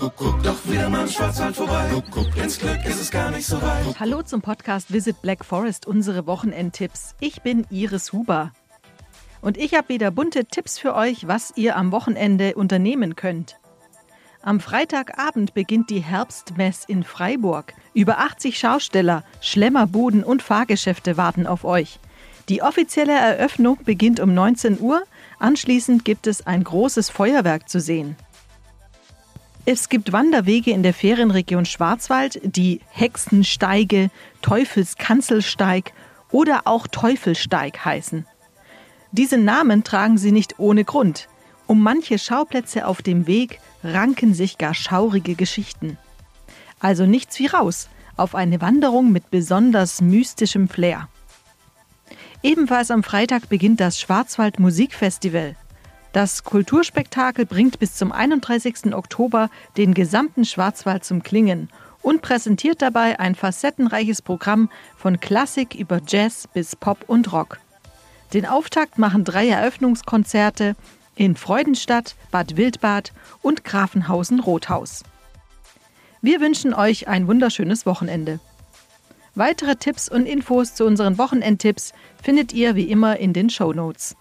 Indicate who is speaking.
Speaker 1: Kuckuck, doch wieder mal im Schwarzwald vorbei. Kuckuck, ins Glück ist es gar nicht so weit.
Speaker 2: Hallo zum Podcast Visit Black Forest, unsere Wochenendtipps. Ich bin Iris Huber. Und ich habe wieder bunte Tipps für euch, was ihr am Wochenende unternehmen könnt. Am Freitagabend beginnt die Herbstmess in Freiburg. Über 80 Schausteller, Schlemmerbuden und Fahrgeschäfte warten auf euch. Die offizielle Eröffnung beginnt um 19 Uhr. Anschließend gibt es ein großes Feuerwerk zu sehen. Es gibt Wanderwege in der Ferienregion Schwarzwald, die Hexensteige, Teufelskanzelsteig oder auch Teufelsteig heißen. Diese Namen tragen sie nicht ohne Grund. Um manche Schauplätze auf dem Weg ranken sich gar schaurige Geschichten. Also nichts wie raus auf eine Wanderung mit besonders mystischem Flair. Ebenfalls am Freitag beginnt das Schwarzwald Musikfestival. Das Kulturspektakel bringt bis zum 31. Oktober den gesamten Schwarzwald zum Klingen und präsentiert dabei ein facettenreiches Programm von Klassik über Jazz bis Pop und Rock. Den Auftakt machen drei Eröffnungskonzerte in Freudenstadt, Bad Wildbad und Grafenhausen-Rothaus. Wir wünschen euch ein wunderschönes Wochenende. Weitere Tipps und Infos zu unseren Wochenendtipps findet ihr wie immer in den Show Notes.